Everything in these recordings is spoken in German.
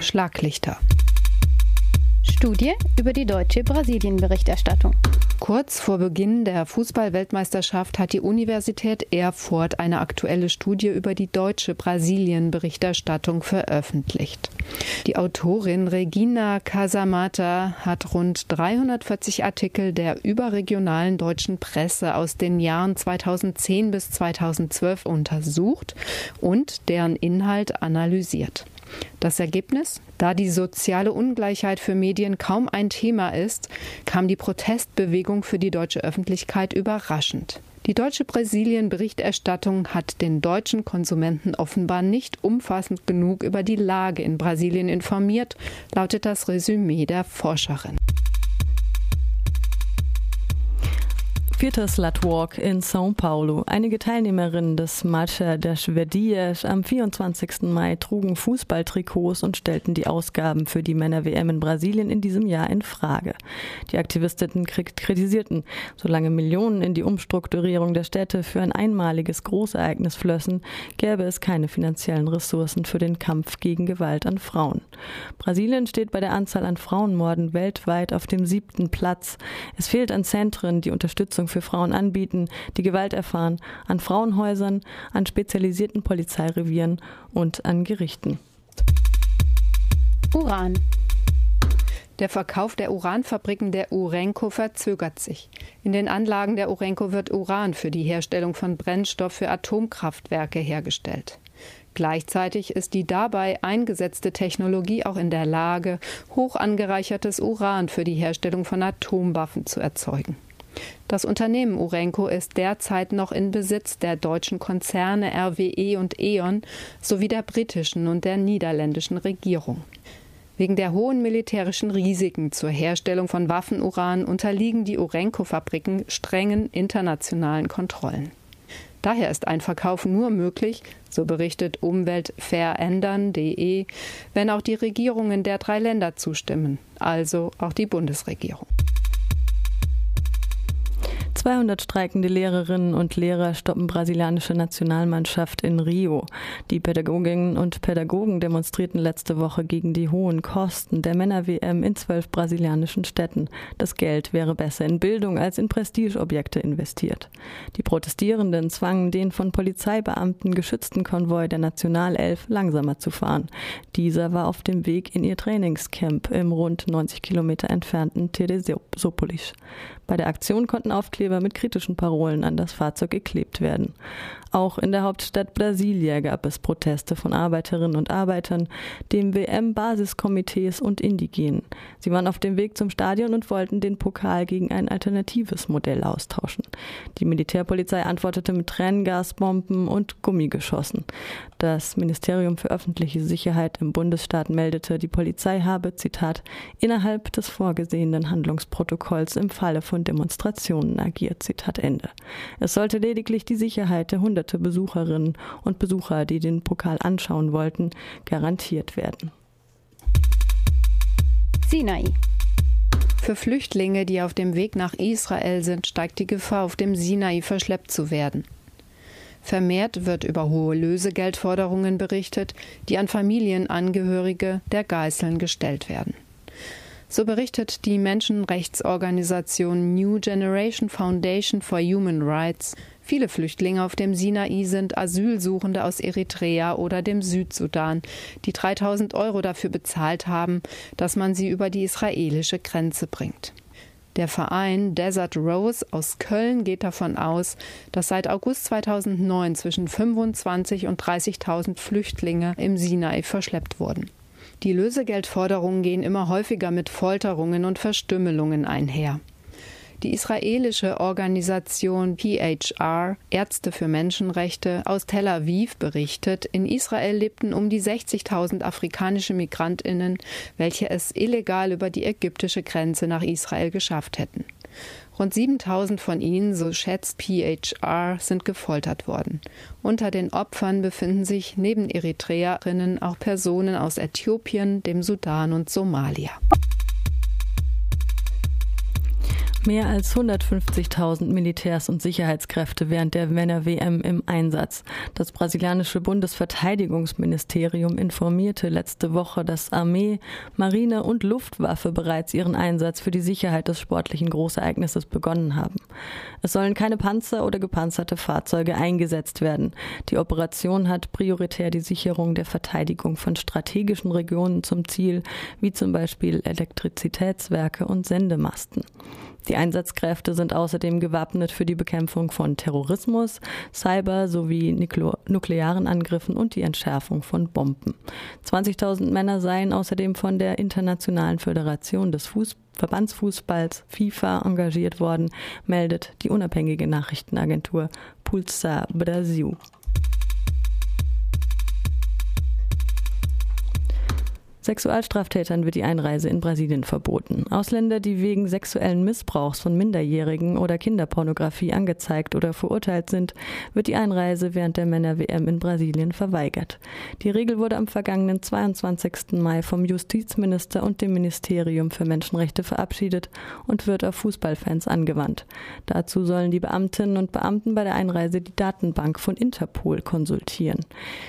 Schlaglichter. Studie über die deutsche Brasilien-Berichterstattung. Kurz vor Beginn der Fußball-Weltmeisterschaft hat die Universität Erfurt eine aktuelle Studie über die deutsche Brasilien-Berichterstattung veröffentlicht. Die Autorin Regina Casamata hat rund 340 Artikel der überregionalen deutschen Presse aus den Jahren 2010 bis 2012 untersucht und deren Inhalt analysiert. Das Ergebnis? Da die soziale Ungleichheit für Medien kaum ein Thema ist, kam die Protestbewegung für die deutsche Öffentlichkeit überraschend. Die deutsche Brasilien-Berichterstattung hat den deutschen Konsumenten offenbar nicht umfassend genug über die Lage in Brasilien informiert, lautet das Resümee der Forscherin. Vierter Slutwalk in São Paulo. Einige Teilnehmerinnen des Marcha das Verdias am 24. Mai trugen Fußballtrikots und stellten die Ausgaben für die Männer-WM in Brasilien in diesem Jahr in Frage. Die Aktivistinnen kritisierten, solange Millionen in die Umstrukturierung der Städte für ein einmaliges Großereignis flössen, gäbe es keine finanziellen Ressourcen für den Kampf gegen Gewalt an Frauen. Brasilien steht bei der Anzahl an Frauenmorden weltweit auf dem siebten Platz. Es fehlt an Zentren, die Unterstützung Unterstützung für Frauen anbieten, die Gewalt erfahren, an Frauenhäusern, an spezialisierten Polizeirevieren und an Gerichten. Uran. Der Verkauf der Uranfabriken der Urenco verzögert sich. In den Anlagen der Urenco wird Uran für die Herstellung von Brennstoff für Atomkraftwerke hergestellt. Gleichzeitig ist die dabei eingesetzte Technologie auch in der Lage, hoch angereichertes Uran für die Herstellung von Atomwaffen zu erzeugen. Das Unternehmen Urenco ist derzeit noch in Besitz der deutschen Konzerne RWE und E.ON sowie der britischen und der niederländischen Regierung. Wegen der hohen militärischen Risiken zur Herstellung von Waffenuran unterliegen die Urenco-Fabriken strengen internationalen Kontrollen. Daher ist ein Verkauf nur möglich, so berichtet Umweltverändern.de, wenn auch die Regierungen der drei Länder zustimmen, also auch die Bundesregierung. 200 streikende Lehrerinnen und Lehrer stoppen brasilianische Nationalmannschaft in Rio. Die Pädagoginnen und Pädagogen demonstrierten letzte Woche gegen die hohen Kosten der Männer-WM in zwölf brasilianischen Städten. Das Geld wäre besser in Bildung als in Prestigeobjekte investiert. Die Protestierenden zwangen den von Polizeibeamten geschützten Konvoi der Nationalelf langsamer zu fahren. Dieser war auf dem Weg in ihr Trainingscamp im rund 90 Kilometer entfernten Teresópolis. Bei der Aktion konnten Aufkleber mit kritischen Parolen an das Fahrzeug geklebt werden. Auch in der Hauptstadt Brasilia gab es Proteste von Arbeiterinnen und Arbeitern, dem WM-Basiskomitees und Indigenen. Sie waren auf dem Weg zum Stadion und wollten den Pokal gegen ein alternatives Modell austauschen. Die Militärpolizei antwortete mit Tränengasbomben und Gummigeschossen. Das Ministerium für öffentliche Sicherheit im Bundesstaat meldete, die Polizei habe, Zitat, innerhalb des vorgesehenen Handlungsprotokolls im Falle von Demonstrationen agiert, Zitat Ende. Es sollte lediglich die Sicherheit der hunderte Besucherinnen und Besucher, die den Pokal anschauen wollten, garantiert werden. Sinai. Für Flüchtlinge, die auf dem Weg nach Israel sind, steigt die Gefahr, auf dem Sinai verschleppt zu werden. Vermehrt wird über hohe Lösegeldforderungen berichtet, die an Familienangehörige der Geißeln gestellt werden. So berichtet die Menschenrechtsorganisation New Generation Foundation for Human Rights, viele Flüchtlinge auf dem Sinai sind Asylsuchende aus Eritrea oder dem Südsudan, die 3000 Euro dafür bezahlt haben, dass man sie über die israelische Grenze bringt. Der Verein Desert Rose aus Köln geht davon aus, dass seit August 2009 zwischen 25 und 30.000 Flüchtlinge im Sinai verschleppt wurden. Die Lösegeldforderungen gehen immer häufiger mit Folterungen und Verstümmelungen einher. Die israelische Organisation PHR Ärzte für Menschenrechte aus Tel Aviv berichtet, in Israel lebten um die 60.000 afrikanische Migrantinnen, welche es illegal über die ägyptische Grenze nach Israel geschafft hätten. Rund 7000 von ihnen, so schätzt PHR, sind gefoltert worden. Unter den Opfern befinden sich neben Eritreerinnen auch Personen aus Äthiopien, dem Sudan und Somalia. Mehr als 150.000 Militärs und Sicherheitskräfte während der Männer-WM im Einsatz. Das brasilianische Bundesverteidigungsministerium informierte letzte Woche, dass Armee, Marine und Luftwaffe bereits ihren Einsatz für die Sicherheit des sportlichen Großereignisses begonnen haben. Es sollen keine Panzer oder gepanzerte Fahrzeuge eingesetzt werden. Die Operation hat prioritär die Sicherung der Verteidigung von strategischen Regionen zum Ziel, wie zum Beispiel Elektrizitätswerke und Sendemasten. Die Einsatzkräfte sind außerdem gewappnet für die Bekämpfung von Terrorismus, Cyber sowie nuklearen Angriffen und die Entschärfung von Bomben. 20.000 Männer seien außerdem von der Internationalen Föderation des Fußballs Verbandsfußballs FIFA engagiert worden, meldet die unabhängige Nachrichtenagentur Pulsar Brasil. Sexualstraftätern wird die Einreise in Brasilien verboten. Ausländer, die wegen sexuellen Missbrauchs von Minderjährigen oder Kinderpornografie angezeigt oder verurteilt sind, wird die Einreise während der Männer-WM in Brasilien verweigert. Die Regel wurde am vergangenen 22. Mai vom Justizminister und dem Ministerium für Menschenrechte verabschiedet und wird auf Fußballfans angewandt. Dazu sollen die Beamtinnen und Beamten bei der Einreise die Datenbank von Interpol konsultieren.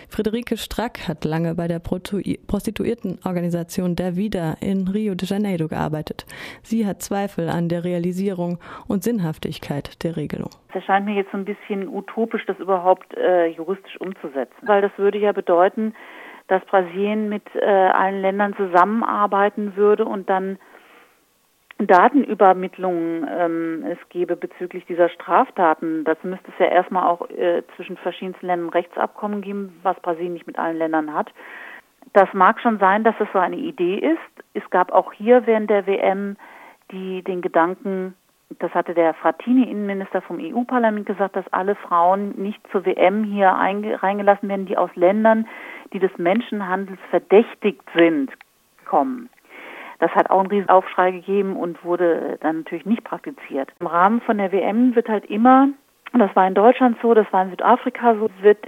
Friederike Strack hat lange bei der Prostituierten Organisation der Vida in Rio de Janeiro gearbeitet. Sie hat Zweifel an der Realisierung und Sinnhaftigkeit der Regelung. Es erscheint mir jetzt so ein bisschen utopisch, das überhaupt äh, juristisch umzusetzen, weil das würde ja bedeuten, dass Brasilien mit äh, allen Ländern zusammenarbeiten würde und dann Datenübermittlungen ähm, es gäbe bezüglich dieser Straftaten. Dazu müsste es ja erstmal auch äh, zwischen verschiedensten Ländern Rechtsabkommen geben, was Brasilien nicht mit allen Ländern hat. Das mag schon sein, dass es so eine Idee ist. Es gab auch hier während der WM die den Gedanken, das hatte der Frattini, Innenminister vom EU-Parlament, gesagt, dass alle Frauen nicht zur WM hier reingelassen werden, die aus Ländern, die des Menschenhandels verdächtigt sind, kommen. Das hat auch einen riesen Aufschrei gegeben und wurde dann natürlich nicht praktiziert. Im Rahmen von der WM wird halt immer, das war in Deutschland so, das war in Südafrika so, wird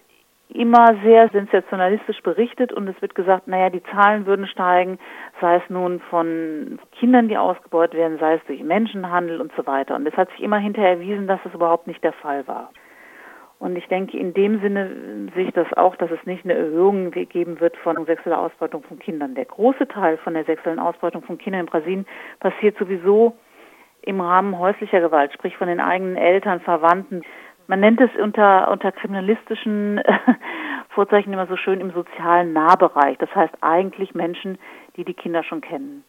immer sehr sensationalistisch berichtet und es wird gesagt, naja, die Zahlen würden steigen, sei es nun von Kindern, die ausgebeutet werden, sei es durch Menschenhandel und so weiter. Und es hat sich immer hinterher erwiesen, dass das überhaupt nicht der Fall war. Und ich denke, in dem Sinne sehe ich das auch, dass es nicht eine Erhöhung geben wird von sexueller Ausbeutung von Kindern. Der große Teil von der sexuellen Ausbeutung von Kindern in Brasilien passiert sowieso im Rahmen häuslicher Gewalt, sprich von den eigenen Eltern, Verwandten. Man nennt es unter, unter kriminalistischen Vorzeichen immer so schön im sozialen Nahbereich. Das heißt eigentlich Menschen, die die Kinder schon kennen.